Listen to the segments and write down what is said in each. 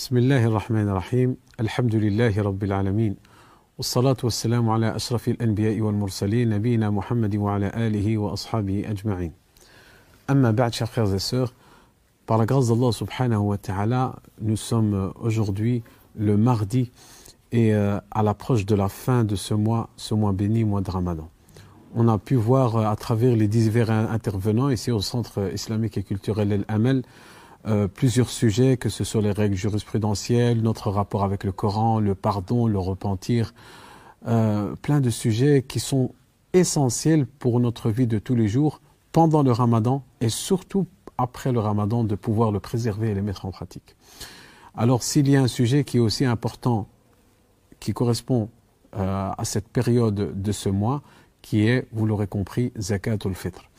بسم الله الرحمن الرحيم الحمد لله رب العالمين والصلاة والسلام على أشرف الأنبياء والمرسلين نبينا محمد وعلى آله وأصحابه أجمعين أما بعد chers frères et sœurs par la grâce d'Allah subhanahu wa ta'ala nous sommes aujourd'hui le mardi et euh, à l'approche de la fin de ce mois ce mois béni mois de Ramadan on a pu voir euh, à travers les divers intervenants ici au centre islamique et culturel El Amel euh, plusieurs sujets, que ce soit les règles jurisprudentielles, notre rapport avec le Coran, le pardon, le repentir, euh, plein de sujets qui sont essentiels pour notre vie de tous les jours pendant le ramadan et surtout après le ramadan de pouvoir le préserver et le mettre en pratique. Alors s'il y a un sujet qui est aussi important, qui correspond euh, à cette période de ce mois, qui est, vous l'aurez compris, Zakat al-Fitr.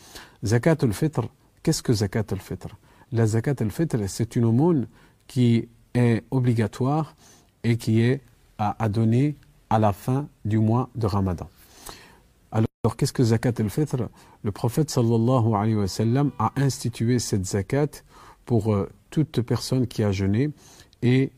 Zakat al-Fitr, qu'est-ce que Zakat al-Fitr la zakat al-fitr, c'est une aumône qui est obligatoire et qui est à, donner à la fin du mois de Ramadan. Alors, qu'est-ce que zakat al-fitr? Le prophète sallallahu alayhi wa sallam a institué cette zakat pour euh, toute personne qui a jeûné et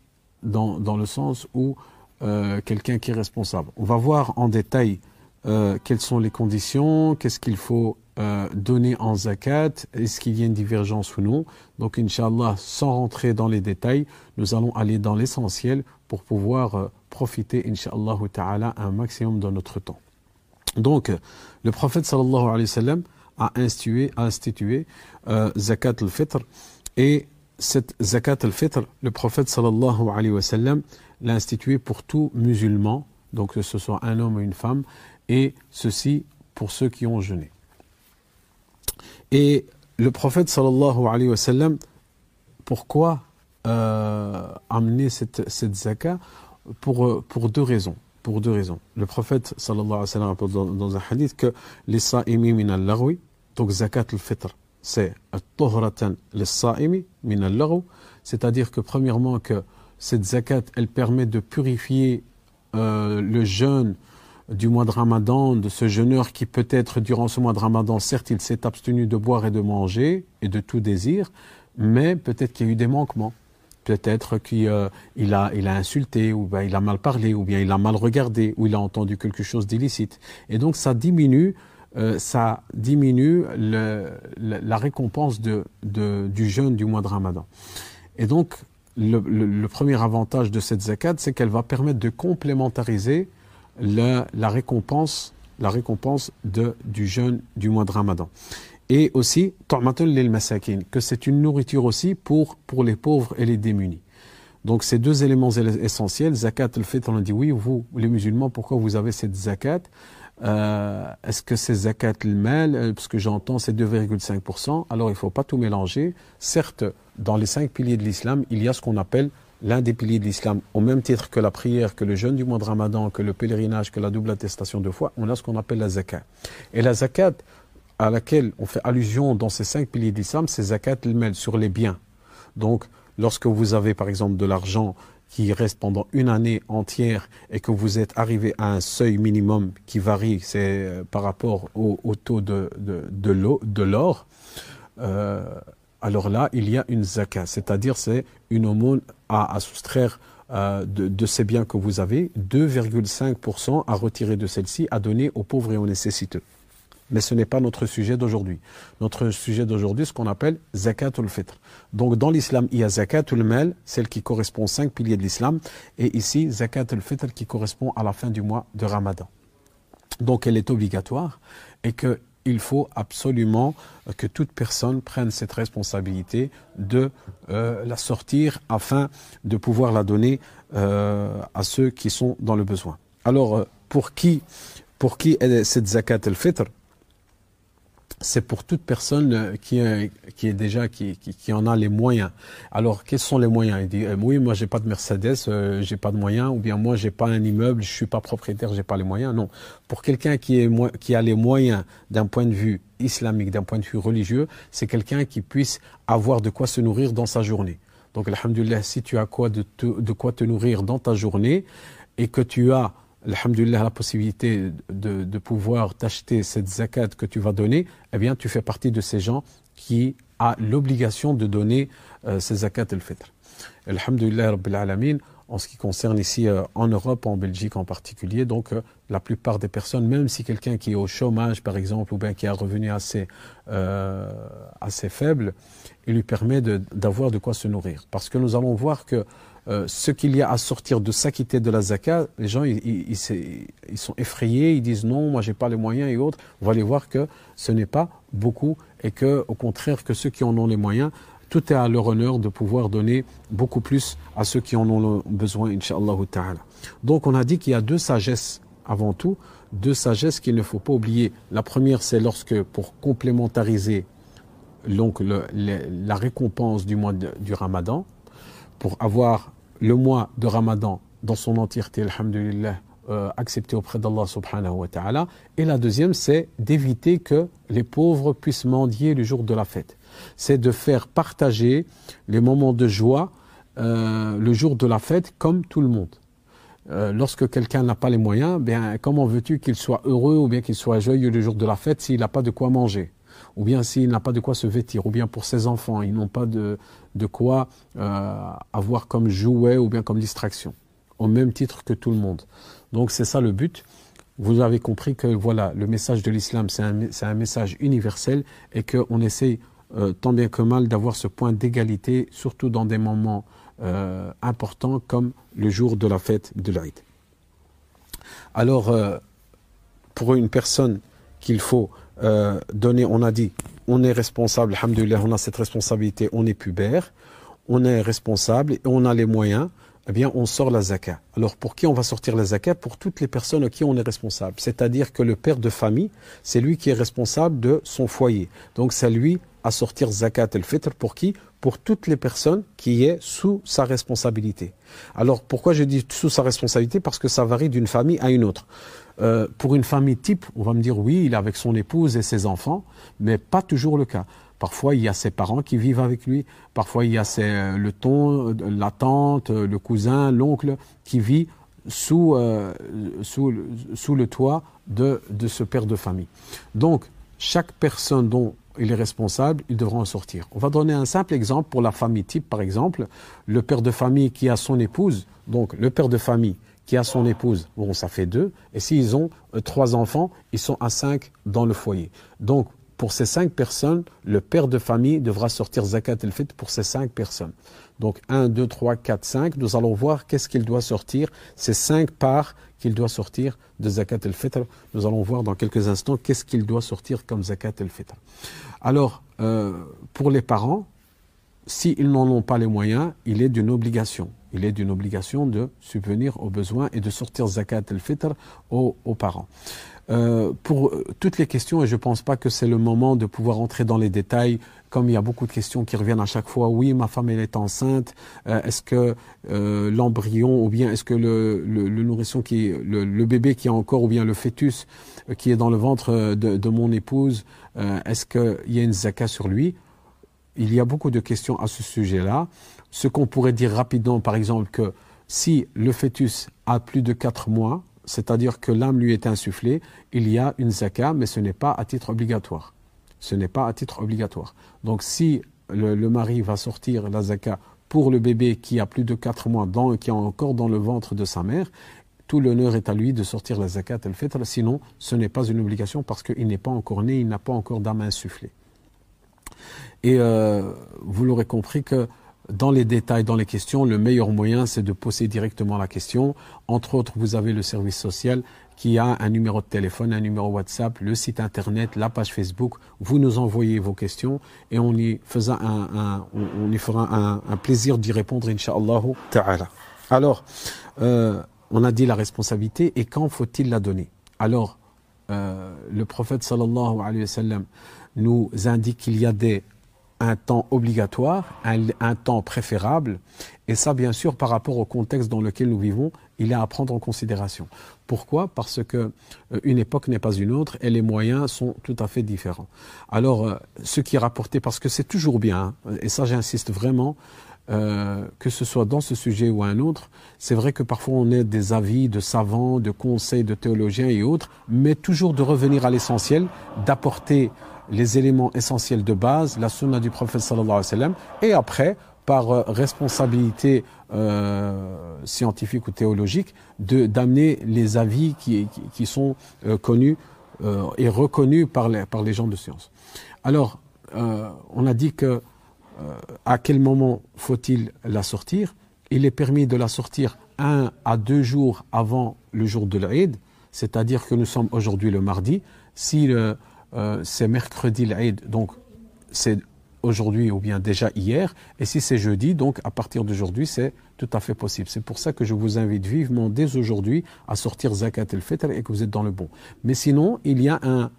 dans, le sens où euh, quelqu'un qui est responsable. On va voir en détail euh, quelles sont les conditions, qu'est-ce qu'il faut euh, donner en zakat, est-ce qu'il y a une divergence ou non. Donc, Inch'Allah, sans rentrer dans les détails, nous allons aller dans l'essentiel pour pouvoir euh, profiter, Inch'Allah un maximum de notre temps. Donc, le prophète sallallahu alayhi wa sallam a institué, a institué euh, zakat al-fitr et cette zakat al-fitr, le prophète sallallahu alayhi wa sallam l'a institué pour tout musulman, donc que ce soit un homme ou une femme, et ceci pour ceux qui ont jeûné. Et le prophète sallallahu alayhi wa sallam, pourquoi euh, amener cette, cette zakat pour, pour deux raisons. Pour deux raisons. Le prophète sallallahu alayhi wa sallam rapporte dans, un hadith que les sa'imi min al donc zakat al-fitr, c'est at-tuhratan les sa'imi min c'est-à-dire que premièrement que cette zakat, elle permet de purifier euh, le jeûne du mois de Ramadan, de ce jeûneur qui peut-être durant ce mois de Ramadan, certes il s'est abstenu de boire et de manger et de tout désir, mais peut-être qu'il y a eu des manquements. Peut-être qu'il euh, a, insulté, ou bien il a mal parlé, ou bien il a mal regardé, ou il a entendu quelque chose d'illicite. Et donc ça diminue, euh, ça diminue la récompense de, du jeûne du mois de Ramadan. Et donc le, le premier avantage de cette zakat, c'est qu'elle va permettre de complémentariser la, récompense, la récompense de, du jeûne du mois de Ramadan. Et aussi, que c'est une nourriture aussi pour, pour les pauvres et les démunis. Donc ces deux éléments essentiels, zakat al-fitr, on a dit oui, vous les musulmans, pourquoi vous avez cette zakat? Euh, Est-ce que c'est zakat al-mal euh, Parce que j'entends c'est 2,5%. Alors il ne faut pas tout mélanger. Certes, dans les cinq piliers de l'islam, il y a ce qu'on appelle l'un des piliers de l'islam, au même titre que la prière, que le jeûne du mois de Ramadan, que le pèlerinage, que la double attestation de foi, on a ce qu'on appelle la zakat. Et la zakat à laquelle on fait allusion dans ces cinq piliers de l'islam, c'est zakat el sur les biens. Donc, lorsque vous avez par exemple de l'argent qui reste pendant une année entière et que vous êtes arrivé à un seuil minimum qui varie, c'est euh, par rapport au, taux de, de, de l'or, euh, alors là, il y a une zakat, c'est-à-dire c'est une aumône à, soustraire euh, de, ces biens que vous avez, 2,5% à retirer de celle-ci, à donner aux pauvres et aux nécessiteux. Mais ce n'est pas notre sujet d'aujourd'hui. Notre sujet d'aujourd'hui, ce qu'on appelle zakatul fitr. Donc dans l'islam, il y a zakatul mal, celle qui correspond aux cinq piliers de l'islam, et ici zakatul fitr qui correspond à la fin du mois de Ramadan. Donc elle est obligatoire et que il faut absolument que toute personne prenne cette responsabilité de euh, la sortir afin de pouvoir la donner euh, à ceux qui sont dans le besoin. Alors, euh, pour qui, pour qui est cette zakat al-fitr? C'est pour toute personne euh, qui qui est déjà qui, qui, en a les moyens. Alors quels sont les moyens? Il dit euh, oui moi j'ai pas de Mercedes, euh, j'ai pas de moyens, ou bien moi j'ai pas un immeuble, je suis pas propriétaire, j'ai pas les moyens. Non, pour quelqu'un qui est qui a les moyens d'un point de vue islamique, d'un point de vue religieux, c'est quelqu'un qui puisse avoir de quoi se nourrir dans sa journée. Donc alhamdulillah, si tu as quoi de, de quoi te nourrir dans ta journée et que tu as alhamdulillah, la possibilité de, de pouvoir t'acheter cette zakat que tu vas donner, eh bien, tu fais partie de ces gens qui a l'obligation de donner euh, ces zakat al-fitr. Alhamdulillah Rabbil Alamin, en ce qui concerne ici euh, en Europe, en Belgique en particulier. Donc euh, la plupart des personnes, même si quelqu'un qui est au chômage par exemple, ou bien qui a un revenu assez, euh, assez faible, il lui permet d'avoir de, quoi se nourrir. Parce que nous allons voir que ce qu'il y a à sortir de s'acquitter de la zakat, les gens ils, sont effrayés, ils disent non, moi j'ai pas les moyens et autres. Va aller voir que ce n'est pas beaucoup et que au contraire que ceux qui en ont les moyens tout est à leur honneur de pouvoir donner beaucoup plus à ceux qui en ont besoin, Inch'Allah ta'ala. Donc on a dit qu'il y a deux sagesses avant tout, deux sagesses qu'il ne faut pas oublier. La première, c'est lorsque, pour complémentariser la récompense du mois du Ramadan, pour avoir le mois de Ramadan dans son entièreté, alhamdulillah, euh, accepté auprès d'Allah subhanahu wa ta'ala. Et la deuxième, c'est d'éviter que les pauvres puissent mendier le jour de la fête c'est de faire partager les moments de joie euh, le jour de la fête comme tout le monde. Euh, lorsque quelqu'un n'a pas les moyens, bien comment veux-tu qu'il soit heureux ou bien qu'il soit joyeux le jour de la fête s'il n'a pas de quoi manger? Ou bien s'il n'a pas de quoi se vêtir, ou bien pour ses enfants, ils n'ont pas de, de quoi euh, avoir comme jouet ou bien comme distraction, au même titre que tout le monde. Donc c'est ça le but. Vous avez compris que voilà, le message de l'islam, c'est un, un, message universel et qu'on essaye euh, tant bien que mal d'avoir ce point d'égalité, surtout dans des moments euh, importants comme le jour de la fête de l'Aïd. Alors, pour une personne qu'il faut donner, on a dit, on est responsable, on a cette responsabilité, on est pubère, on est responsable et on a les moyens, eh bien, on sort la zakat. Alors, pour qui on va sortir la zakat? Pour toutes les personnes à qui on est responsable. C'est-à-dire que le père de famille, c'est lui qui est responsable de son foyer. Donc, c'est lui à sortir zakat el-fitr pour qui? Pour toutes les personnes qui est sous sa responsabilité. Alors pourquoi je dis sous sa responsabilité? Parce que ça varie d'une famille à une autre. Euh, pour une famille type, on va me dire oui, il est avec son épouse et ses enfants, mais pas toujours le cas. Parfois, il y a ses parents qui vivent avec lui. Parfois, il y a ses, le ton, la tante, le cousin, l'oncle qui vit sous, euh, le toit de, ce père de famille. Donc, chaque personne dont il est responsable, il devra en sortir. On va donner un simple exemple pour la famille type, par exemple. Le père de famille qui a son épouse, donc le père de famille qui a son épouse, bon, ça fait deux. Et s'ils ont euh, trois enfants, ils sont à cinq dans le foyer. Donc, pour ces cinq personnes, le père de famille devra sortir zakat el-fitr pour ces cinq personnes. Donc 1, 2, 3, 4, 5, nous allons voir qu'est-ce qu'il doit sortir, ces cinq parts qu'il doit sortir de zakat el-fitr. Nous allons voir dans quelques instants qu'est-ce qu'il doit sortir comme zakat el-fitr. Alors, euh, pour les parents, s'ils n'en ont pas les moyens, il est d'une obligation. Il est d'une obligation de subvenir aux besoins et de sortir zakat el-fitr aux, parents. Euh, pour toutes les questions, et je ne pense pas que c'est le moment de pouvoir entrer dans les détails, comme il y a beaucoup de questions qui reviennent à chaque fois. Oui, ma femme elle est enceinte. Euh, est-ce que euh, l'embryon ou bien est-ce que le, nourrisson qui, le, bébé qui est encore ou bien le fœtus qui est dans le ventre de, de mon épouse, est-ce qu'il y a une zakat sur lui? Il y a beaucoup de questions à ce sujet-là. Ce qu'on pourrait dire rapidement, par exemple, que si le fœtus a plus de 4 mois, c'est-à-dire que l'âme lui est insufflée, il y a une zakat, mais ce n'est pas à titre obligatoire. Ce n'est pas à titre obligatoire. Donc si le, mari va sortir la zakat pour le bébé qui a plus de 4 mois, dans, qui est encore dans le ventre de sa mère, tout l'honneur est à lui de sortir la zakat al-fitr, sinon ce n'est pas une obligation parce qu'il n'est pas encore né, il n'a pas encore d'âme insufflée. Et euh, vous l'aurez compris que dans les détails, dans les questions, le meilleur moyen, c'est de poser directement la question. Entre autres, vous avez le service social qui a un numéro de téléphone, un numéro WhatsApp, le site internet, la page Facebook. Vous nous envoyez vos questions et on y, fera un, plaisir d'y répondre, Inch'Allah ta'ala. Alors, euh, on a dit la responsabilité et quand faut-il la donner? Alors, euh, le prophète sallallahu alayhi wa sallam nous indique qu'il y a des un temps obligatoire, un, temps préférable, et ça bien sûr par rapport au contexte dans lequel nous vivons, il est à prendre en considération. Pourquoi? Parce que euh, une époque n'est pas une autre et les moyens sont tout à fait différents. Alors, euh, ce qui est rapporté, parce que c'est toujours bien, hein, et ça j'insiste vraiment, euh, que ce soit dans ce sujet ou un autre, c'est vrai que parfois on a des avis de savants, de conseils, de théologiens et autres, mais toujours de revenir à l'essentiel, d'apporter les éléments essentiels de base, la sunna du prophète sallallahu alayhi wa sallam, et après, par responsabilité scientifique ou théologique, d'amener les avis qui, qui, sont connus et reconnus par les, par les gens de science. Alors, on a dit que à quel moment faut-il la sortir? Il est permis de la sortir un à deux jours avant le jour de l'Aïd, c'est-à-dire que nous sommes aujourd'hui le mardi. Si euh, c'est mercredi l'Aïd, donc c'est aujourd'hui ou bien déjà hier. Et si c'est jeudi, donc à partir d'aujourd'hui, c'est tout à fait possible. C'est pour ça que je vous invite vivement dès aujourd'hui à sortir Zakat el-Fitr et que vous êtes dans le bon. Mais sinon, il y a un,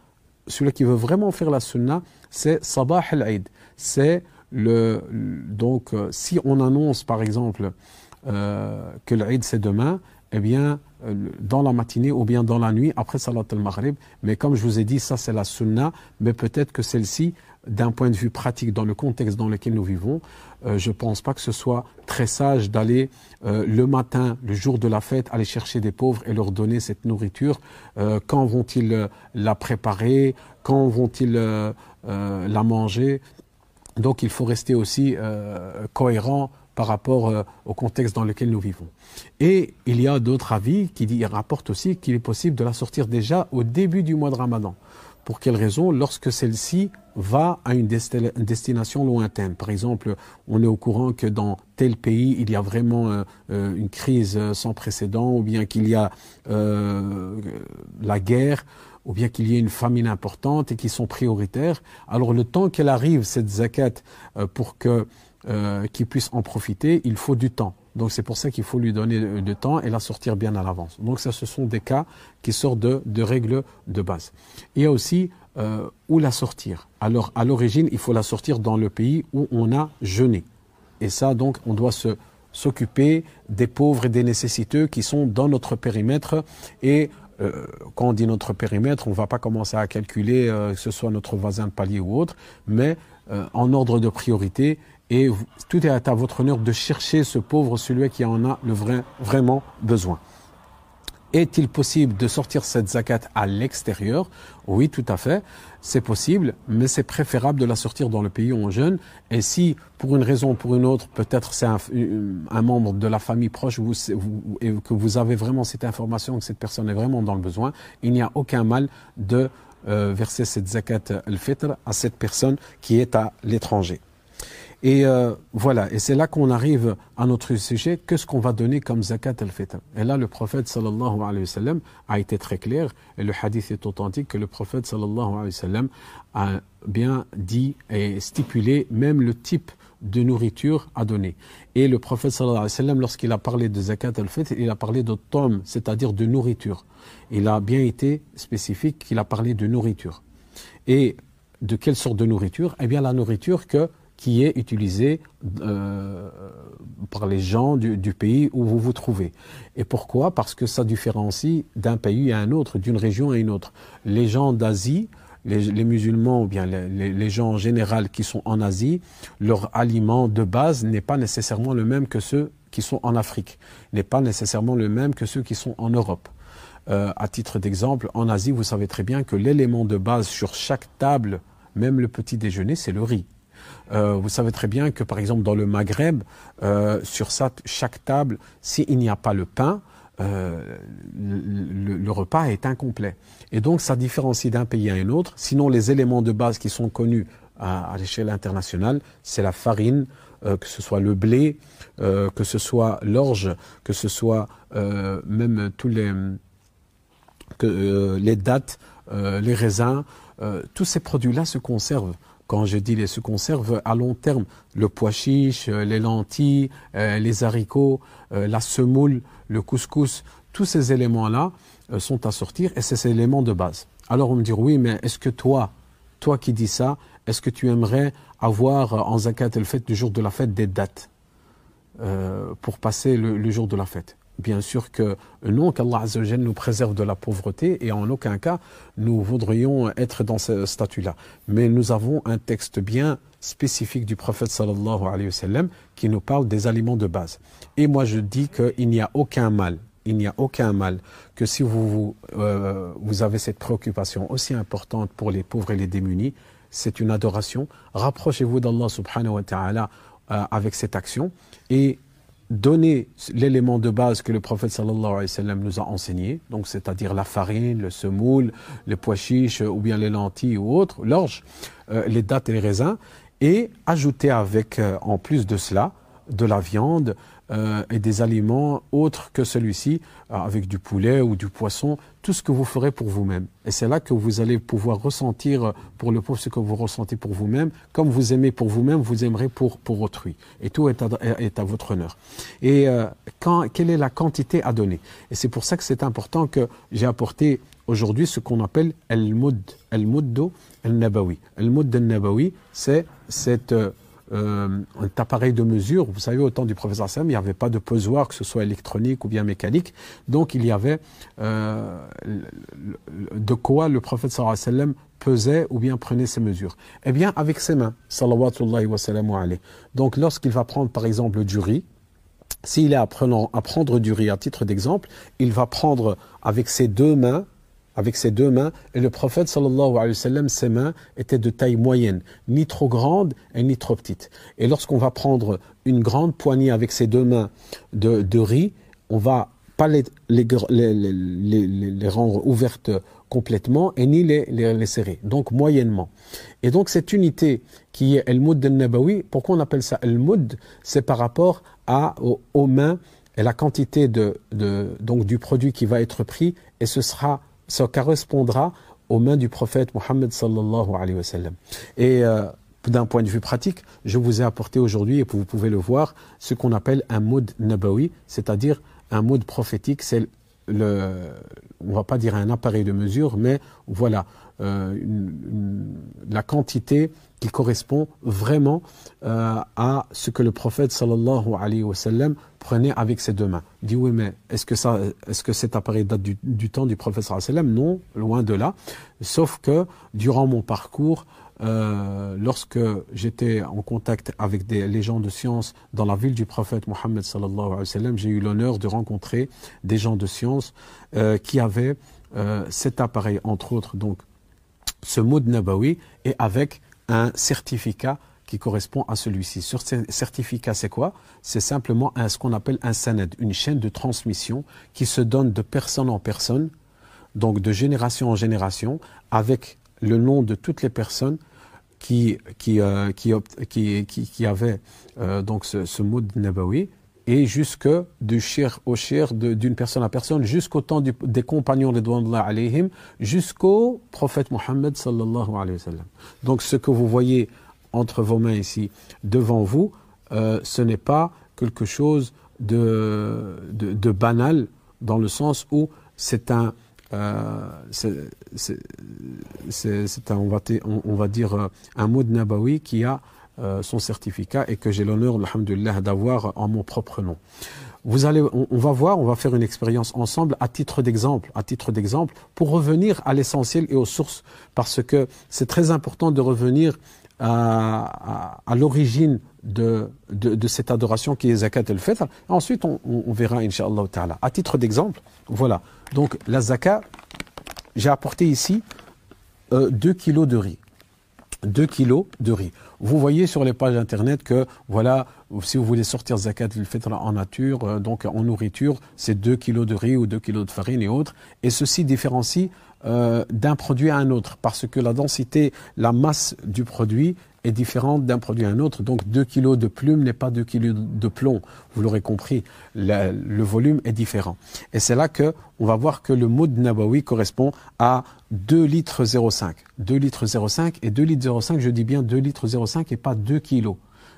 celui qui veut vraiment faire la sunna, c'est Sabah el-Aïd. C'est le, donc, euh, si on annonce par exemple euh, que l'Aïd c'est demain, eh bien, dans la matinée ou bien dans la nuit après Salat al-Maghrib. Mais comme je vous ai dit, ça c'est la sunna, mais peut-être que celle-ci, d'un point de vue pratique, dans le contexte dans lequel nous vivons, je ne pense pas que ce soit très sage d'aller le matin, le jour de la fête, aller chercher des pauvres et leur donner cette nourriture. quand vont-ils la préparer? Quand vont-ils la manger? Donc il faut rester aussi euh, cohérent par rapport euh, au contexte dans lequel nous vivons. Et il y a d'autres avis qui rapportent aussi qu'il est possible de la sortir déjà au début du mois de Ramadan. Pour quelle raison? Lorsque celle-ci va à une, destination lointaine. Par exemple, on est au courant que dans tel pays, il y a vraiment euh, une crise sans précédent, ou bien qu'il y a la guerre, ou bien qu'il y ait une famine importante et qui sont prioritaires. Alors le temps qu'elle arrive, cette zakat, euh, pour que euh, qu'il puisse en profiter, il faut du temps. Donc c'est pour ça qu'il faut lui donner du temps et la sortir bien à l'avance. Donc ça, ce sont des cas qui sortent de, de règles de base. Il y a aussi euh, où la sortir. Alors à l'origine, il faut la sortir dans le pays où on a jeûné. Et ça, donc, on doit se s'occuper des pauvres et des nécessiteux qui sont dans notre périmètre et euh, quand on dit notre périmètre, on ne va pas commencer à calculer euh, que ce soit notre voisin de palier ou autre, mais en ordre de priorité. Et tout est à votre honneur de chercher ce pauvre, celui qui en a le vrai, vraiment besoin. Est-il possible de sortir cette zakat à l'extérieur? Oui, tout à fait. C'est possible, mais c'est préférable de la sortir dans le pays où on jeûne. Et si, pour une raison ou pour une autre, peut-être c'est un, membre de la famille proche vous, et que vous avez vraiment cette information, que cette personne est vraiment dans le besoin, il n'y a aucun mal de euh, verser cette zakat al-fitr à cette personne qui est à l'étranger. Et euh, voilà, et c'est là qu'on arrive à notre sujet, qu'est-ce qu'on va donner comme zakat al-fitr? Et là, le prophète sallallahu a été très clair, et le hadith est authentique, que le prophète sallallahu a bien dit et stipulé même le type de nourriture à donner. Et le prophète sallallahu lorsqu'il a parlé de zakat al-fitr, il a parlé de tom, c'est-à-dire de nourriture. Il a bien été spécifique qu'il a parlé de nourriture. Et de quelle sorte de nourriture? Eh bien la nourriture que qui est utilisé euh, par les gens du, pays où vous vous trouvez. Et pourquoi? Parce que ça différencie d'un pays à un autre, d'une région à une autre. Les gens d'Asie, les, musulmans ou bien les, gens en général qui sont en Asie, leur aliment de base n'est pas nécessairement le même que ceux qui sont en Afrique, n'est pas nécessairement le même que ceux qui sont en Europe. Euh, à titre d'exemple, en Asie, vous savez très bien que l'élément de base sur chaque table, même le petit déjeuner, c'est le riz. Euh, vous savez très bien que, par exemple, dans le Maghreb, euh, sur chaque table, s'il n'y a pas le pain, euh, le, repas est incomplet. Et donc, ça différencie d'un pays à un autre. Sinon, les éléments de base qui sont connus à, l'échelle internationale, c'est la farine, que ce soit le blé, que ce soit l'orge, que ce soit même tous les, que, les dattes, les raisins. tous ces produits-là se conservent quand je dis les se conserve à long terme, le pois chiche, euh, les lentilles, euh, les haricots, euh, la semoule, le couscous, tous ces éléments-là sont à sortir et c'est ces éléments de base. Alors on me dit oui, mais est-ce que toi, toi qui dis ça, est-ce que tu aimerais avoir en zakat le fait du jour de la fête des dates pour passer le jour de la fête? Bien sûr que non, qu'Allah nous préserve de la pauvreté et en aucun cas nous voudrions être dans ce statut-là. Mais nous avons un texte bien spécifique du prophète sallallahu alayhi wa sallam qui nous parle des aliments de base. Et moi je dis qu'il n'y a aucun mal, il n'y a aucun mal que si vous, euh, vous avez cette préoccupation aussi importante pour les pauvres et les démunis, c'est une adoration. Rapprochez-vous d'Allah subhanahu wa ta'ala avec cette action et donner l'élément de base que le prophète sallallahu alayhi wa sallam nous a enseigné, donc c'est-à-dire la farine, le semoule, les pois chiches ou bien les lentilles ou autres, l'orge, les dattes et les raisins, et ajouter avec, en plus de cela, de la viande, euh, et des aliments autres que celui-ci, euh, avec du poulet ou du poisson, tout ce que vous ferez pour vous-même. Et c'est là que vous allez pouvoir ressentir pour le pauvre ce que vous ressentez pour vous-même. Comme vous aimez pour vous-même, vous aimerez pour, pour autrui. Et tout est à, est à votre honneur. Et euh, quand, quelle est la quantité à donner? Et c'est pour ça que c'est important que j'ai apporté aujourd'hui ce qu'on appelle el-mud, el-muddo el-nabawi. El-mud el-nabawi, c'est cette euh, un appareil de mesure. Vous savez, au temps du professeur Sam, il n'y avait pas de pesoir, que ce soit électronique ou bien mécanique. Donc il y avait euh, de quoi le prophète sallam pesait ou bien prenait ses mesures. Eh bien, avec ses mains, salawatullahi wa alayhi. Donc lorsqu'il va prendre par exemple du riz, s'il est apprenant à prendre du riz à titre d'exemple, il va prendre avec ses deux mains avec ses deux mains. Et le prophète sallallahu alayhi wa sallam, ses mains étaient de taille moyenne, ni trop grande et ni trop petite. Et lorsqu'on va prendre une grande poignée avec ses deux mains de, riz, on va pas les, les, les, les, rendre ouvertes complètement et ni les, serrer, donc moyennement. Et donc cette unité qui est El Moud Nabawi, pourquoi on appelle ça El Moud C'est par rapport à, aux, mains et la quantité de, de, donc du produit qui va être pris et ce sera ça correspondra aux mains du prophète Mohammed sallallahu alayhi wa sallam. Et euh, d'un point de vue pratique, je vous ai apporté aujourd'hui, et vous pouvez le voir, ce qu'on appelle un mood nabawi, c'est-à-dire un mood prophétique. C'est le, on va pas dire un appareil de mesure, mais voilà, euh, la quantité qui correspond vraiment euh, à ce que le prophète sallallahu alayhi wa sallam prenait avec ses deux mains. Il dit oui, mais est-ce que, ça, est-ce que cet appareil date du, temps du prophète sallallahu alayhi wa sallam? Non, loin de là. Sauf que durant mon parcours, euh, lorsque j'étais en contact avec les gens de science dans la ville du prophète Mohammed sallallahu alayhi wa sallam, j'ai eu l'honneur de rencontrer des gens de science euh, qui avaient cet appareil, entre autres, donc ce mot Nabawi, et avec un certificat qui correspond à celui-ci. Sur ce certificat, c'est quoi? C'est simplement un, ce qu'on appelle un sanad, une chaîne de transmission qui se donne de personne en personne, donc de génération en génération, avec le nom de toutes les personnes qui, qui, euh, qui, qui, qui, avaient euh, donc ce, ce mot de Nabawi, et jusque du shir au shir, d'une personne à personne, jusqu'au temps des compagnons de alayhim, jusqu'au prophète Mohammed sallallahu alayhi wa sallam. Donc ce que vous voyez entre vos mains ici, devant vous, euh, ce n'est pas quelque chose de, de, banal, dans le sens où c'est un, euh, c'est un, on va, on, va dire, euh, un mot de Nabawi qui a euh, son certificat et que j'ai l'honneur, alhamdulillah, d'avoir en mon propre nom. Vous allez, on, va voir, on va faire une expérience ensemble à titre d'exemple, à titre d'exemple, pour revenir à l'essentiel et aux sources, parce que c'est très important de revenir à, l'origine de, de, cette adoration qui est zakat el-fitr. Ensuite, on, on, verra, inshallah ta'ala. À titre d'exemple, voilà. Donc, la zakat, j'ai apporté ici 2 euh, kilos de riz. 2 kilos de riz. Vous voyez sur les pages internet que, voilà, si vous voulez sortir zakat le fait en nature, euh, donc en nourriture, c'est 2 kilos de riz ou 2 kilos de farine et autres. Et ceci différencie euh, d'un produit à un autre, parce que la densité, la masse du produit est différente d'un produit à un autre. Donc 2 kilos de plume n'est pas 2 kilos de plomb. Vous l'aurez compris, le, volume est différent. Et c'est là que on va voir que le mot de Nabawi correspond à 2 litres 0,5. 2 litres 0,5 et 2 litres 0,5, je dis bien 2 litres 0,5 et pas 2 kilos.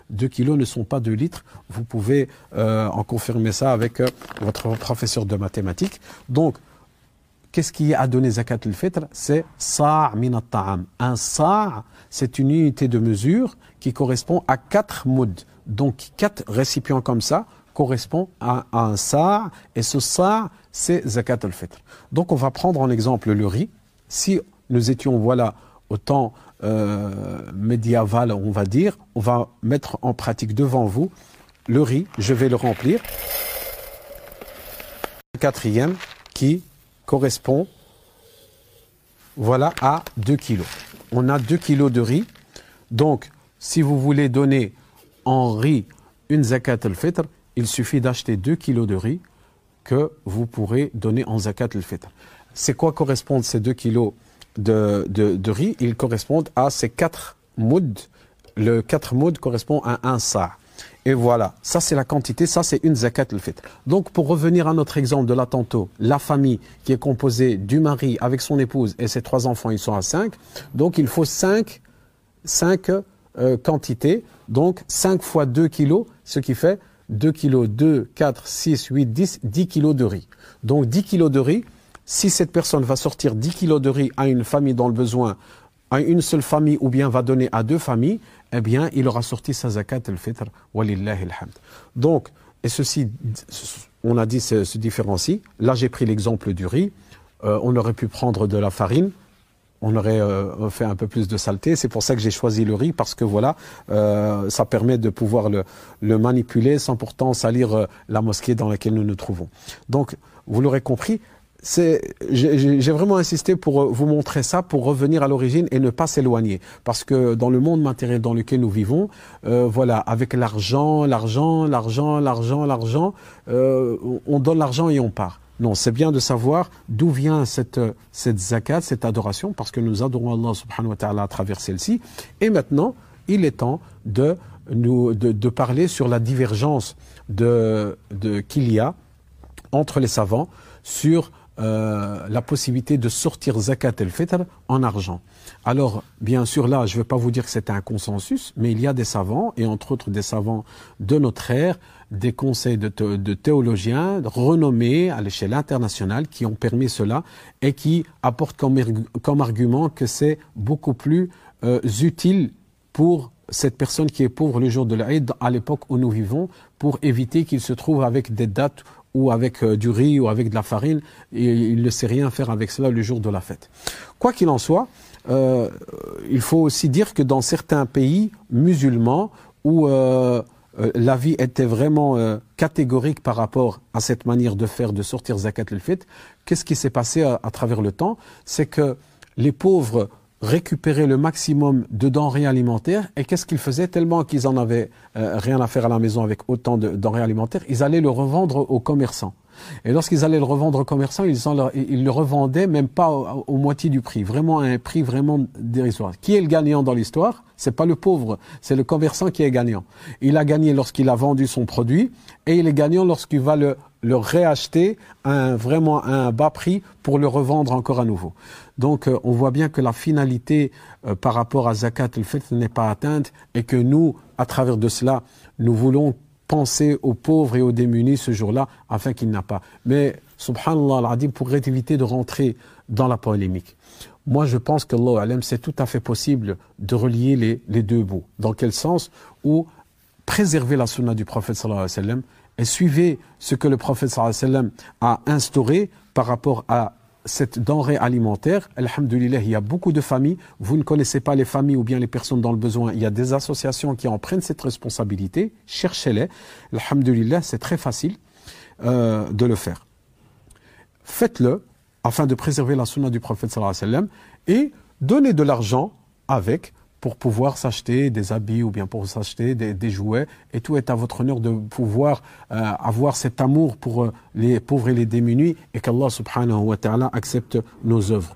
2 kilos ne sont pas 2 litres. Vous pouvez euh, en confirmer ça avec euh, votre professeur de mathématiques. Donc, qu'est-ce qui a donné zakat al-fitr? C'est sa' min taam Un sa' c'est une unité de mesure qui correspond à 4 moods. Donc, 4 récipients comme ça correspond à, un sa' et ce sa' c'est zakat al-fitr. Donc, on va prendre en exemple le riz. Si nous étions, voilà, au temps euh, médiéval, on va dire, on va mettre en pratique devant vous le riz, je vais le remplir. Quatrième qui correspond voilà, à 2 kilos. On a 2 kilos de riz. Donc, si vous voulez donner en riz une zakat al-fitr, il suffit d'acheter 2 kilos de riz que vous pourrez donner en zakat al-fitr. C'est quoi correspondent ces 2 kilos de, de, riz? Ils correspondent à ces 4 moods. Le 4 moods correspond à un sa'. Et voilà, ça c'est la quantité, ça c'est une zakat al-fitr. Donc pour revenir à notre exemple de la tantôt, la famille qui est composée du mari avec son épouse et ses trois enfants, ils sont à 5. Donc il faut 5, 5 euh, quantités, donc 5 fois 2 kilos, ce qui fait 2 kilos, 2, 4, 6, 8, 10, 10 kilos de riz. Donc 10 kilos de riz, si cette personne va sortir 10 kilos de riz à une famille dans le besoin, à une seule famille ou bien va donner à deux familles, eh bien, il aura sorti sa zakat al-fitr, walillahi alhamd. Donc, et ceci, on a dit, se, se différencie. Là, j'ai pris l'exemple du riz. Euh, on aurait pu prendre de la farine. On aurait euh, fait un peu plus de saleté. C'est pour ça que j'ai choisi le riz parce que voilà, euh, ça permet de pouvoir le, le, manipuler sans pourtant salir la mosquée dans laquelle nous nous trouvons. Donc, vous l'aurez compris, j'ai vraiment insisté pour euh, vous montrer ça, pour revenir à l'origine et ne pas s'éloigner. Parce que dans le monde matériel dans lequel nous vivons, euh, voilà, avec l'argent, l'argent, l'argent, l'argent, l'argent, euh, on donne l'argent et on part. Non, c'est bien de savoir d'où vient cette, cette zakat, cette adoration, parce que nous adorons Allah subhanahu wa ta'ala à travers celle-ci. Et maintenant, il est temps de, nous, de, de parler sur la divergence de, de, qu'il y a entre les savants sur euh, la possibilité de sortir zakat el-fitr en argent. Alors, bien sûr, là, je ne vais pas vous dire que c'est un consensus, mais il y a des savants, et entre autres des savants de notre ère, des conseils de, théologiens renommés à l'échelle internationale qui ont permis cela et qui apportent comme, argument que c'est beaucoup plus euh, utile pour cette personne qui est pauvre le jour de l'Aïd à l'époque où nous vivons pour éviter qu'il se trouve avec des dates ou avec euh, du riz ou avec de la farine, il ne sait rien faire avec cela le jour de la fête. Quoi qu'il en soit, euh, il faut aussi dire que dans certains pays musulmans où euh, la vie était vraiment catégorique par rapport à cette manière de faire, de sortir zakat al-fit, qu'est-ce qui s'est passé à, travers le temps? C'est que les pauvres récupérer le maximum de denrées alimentaires. Et qu'est-ce qu'ils faisaient Tellement qu'ils en avaient euh, rien à faire à la maison avec autant de denrées alimentaires, ils allaient le revendre aux commerçants. Et lorsqu'ils allaient le revendre aux commerçants, ils, le revendaient même pas au, moitié du prix, vraiment à un prix vraiment dérisoire. Qui est le gagnant dans l'histoire? C'est pas le pauvre, c'est le commerçant qui est gagnant. Il a gagné lorsqu'il a vendu son produit et il est gagnant lorsqu'il va le, réacheter à un, vraiment un bas prix pour le revendre encore à nouveau. Donc euh, on voit bien que la finalité euh, par rapport à zakat le fait n'est pas atteinte et que nous, à travers de cela, nous voulons penser aux pauvres et aux démunis ce jour-là afin qu'il n'a pas. Mais subhanallah al pour éviter de rentrer dans la polémique. Moi, je pense que c'est tout à fait possible de relier les, deux bouts. Dans quel sens? Ou préserver la sunna du prophète sallallahu alayhi wa et suivez ce que le prophète sallallahu alayhi wa a instauré par rapport à cette denrée alimentaire, alhamdulillah, il y a beaucoup de familles, vous ne connaissez pas les familles ou bien les personnes dans le besoin, il y a des associations qui en prennent cette responsabilité, cherchez-les, alhamdulillah, c'est très facile euh, de le faire. Faites-le afin de préserver la du prophète sallallahu alayhi wa sallam et donnez de l'argent avec pour pouvoir s'acheter des habits ou bien pour s'acheter des, jouets. Et tout est à votre honneur de pouvoir euh, avoir cet amour pour euh, les pauvres et les démunis et qu'Allah subhanahu wa ta'ala accepte nos œuvres.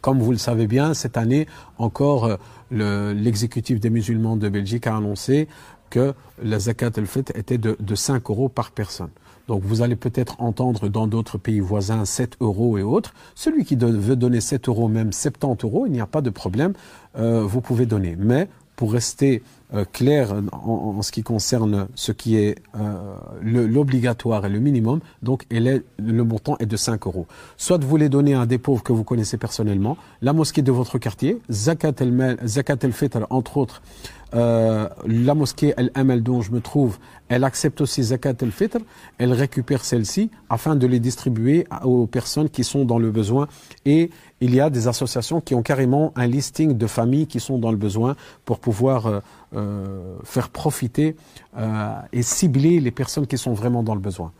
Comme vous le savez bien, cette année encore, euh, l'exécutif des musulmans de Belgique a annoncé que la zakat al-fitr était de, de 5 euros par personne. Donc vous allez peut-être entendre dans d'autres pays voisins 7 euros et autres. Celui qui veut donner 7 euros, même 70 euros, il n'y a pas de problème, euh, vous pouvez donner. Mais pour rester euh, clair en, ce qui concerne ce qui est euh, l'obligatoire et le minimum, donc est, le montant est de 5 euros. Soit vous les donnez à des pauvres que vous connaissez personnellement, la mosquée de votre quartier, Zakat el-Fitr, entre autres, euh, la mosquée El-Amal dont je me trouve, elle accepte aussi Zakat el-Fitr, elle récupère celle-ci afin de les distribuer aux personnes qui sont dans le besoin. Et il y a des associations qui ont carrément un listing de familles qui sont dans le besoin pour pouvoir euh, euh, faire profiter et cibler les personnes qui sont vraiment dans le besoin.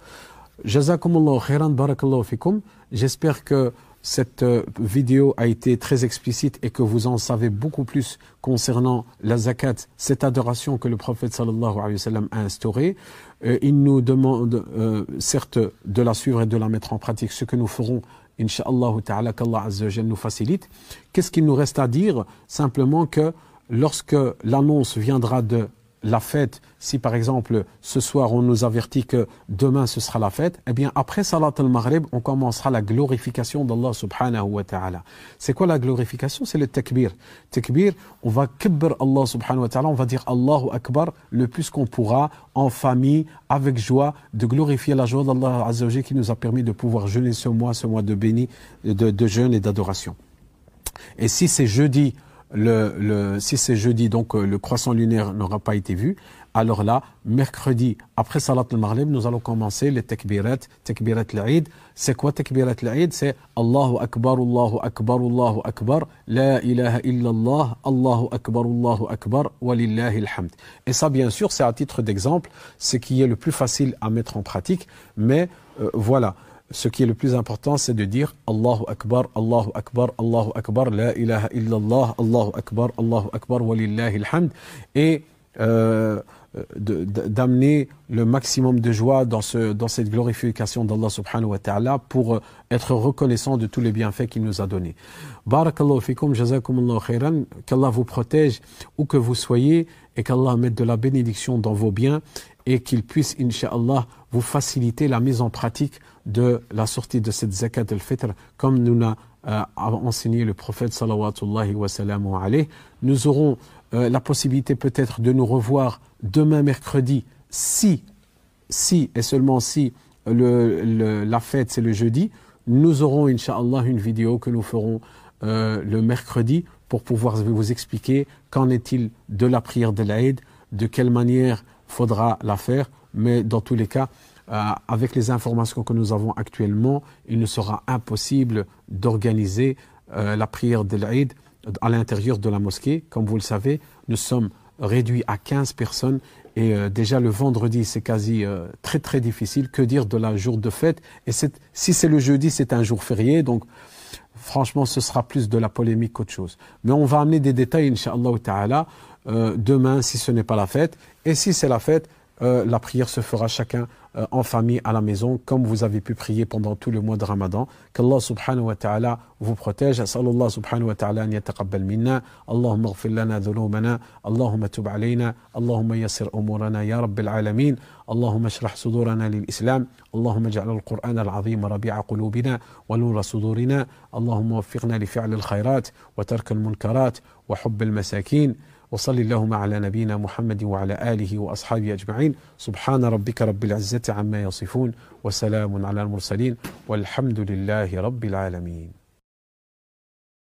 Jazakumullah khairan, barakallahu fikum. J'espère que cette euh, vidéo a été très explicite et que vous en savez beaucoup plus concernant la zakat, cette adoration que le prophète sallallahu alayhi wa sallam a instaurée. Euh, il nous demande euh, certes de la suivre et de la mettre en pratique, ce que nous ferons, Inch'Allah ta'ala, qu'Allah nous facilite. Qu'est-ce qu'il nous reste à dire? Simplement que lorsque l'annonce viendra de la fête, si par exemple ce soir on nous avertit que demain ce sera la fête, eh bien après Salat al-Maghrib, on commencera la glorification d'Allah subhanahu wa ta'ala. C'est quoi la glorification? C'est le takbir. Takbir, on va kibber Allah subhanahu wa ta'ala, on va dire Allahu Akbar le plus qu'on pourra, en famille, avec joie, de glorifier la joie d'Allah Azzawajal qui nous a permis de pouvoir jeûner ce mois, ce mois de béni, de, de jeûne et d'adoration. Et si c'est jeudi, le, le, si c'est jeudi, donc euh, le croissant lunaire n'aura pas été vu, alors là, mercredi, après Salat al-Maghrib, nous allons commencer les takbirat, takbirat al-Eid. C'est quoi takbirat al-Eid C'est Allahu Akbar, Allahu Akbar, Allahu Akbar, La ilaha illallah, Allahu Akbar, Allahu Akbar, walillahi alhamd. Et ça, bien sûr, c'est à titre d'exemple, ce qui est le plus facile à mettre en pratique, mais euh, voilà ce qui est le plus important, c'est de dire Allahu Akbar, Allahu Akbar, Allahu Akbar, La ilaha illallah, Allahu Akbar, Allahu Akbar, walillahi alhamd. Et euh, d'amener le maximum de joie dans, ce, dans cette glorification d'Allah subhanahu wa ta'ala pour euh, être reconnaissant de tous les bienfaits qu'il nous a donnés. Barakallahu fikum, jazakumullahu khairan, qu'Allah vous protège où que vous soyez et qu'Allah mette de la bénédiction dans vos biens et qu'il puisse, inshallah, vous faciliter la mise en pratique de la sortie de cette zakat al-fitr comme nous l'a euh, enseigné le prophète sallallahu wa Nous aurons euh, la possibilité peut-être de nous revoir demain mercredi si, si et seulement si le, la fête c'est le jeudi. Nous aurons inshallah une vidéo que nous ferons euh, le mercredi pour pouvoir vous expliquer qu'en est-il de la prière de l'Aïd, de quelle manière faudra la faire, mais dans tous les cas, euh, avec les informations que nous avons actuellement, il ne sera impossible d'organiser euh, la prière de l'Aïd à l'intérieur de la mosquée. Comme vous le savez, nous sommes réduits à 15 personnes et euh, déjà le vendredi, c'est quasi très très difficile. Que dire de la jour de fête? Et si c'est le jeudi, c'est un jour férié, donc franchement, ce sera plus de la polémique qu'autre chose. Mais on va amener des détails, Inch'Allah Ta'ala, demain si ce n'est pas la fête. Et si c'est la fête, la prière se fera chacun euh, en famille à la maison, comme vous avez pu prier pendant tout le mois de Ramadan. Qu'Allah subhanahu wa ta'ala vous protège. أسأل الله سبحانه وتعالى أن يتقبل منا اللهم اغفر لنا ذنوبنا اللهم تب علينا اللهم يسر أمورنا يا رب العالمين اللهم اشرح صدورنا للإسلام اللهم اجعل القرآن العظيم ربيع قلوبنا ونور صدورنا اللهم وفقنا لفعل الخيرات وترك المنكرات وحب المساكين وصلي اللهم على نبينا محمد وعلى آله وأصحابه أجمعين. سبحان ربك رب العزة عما يصفون وسلام على المرسلين والحمد لله رب العالمين.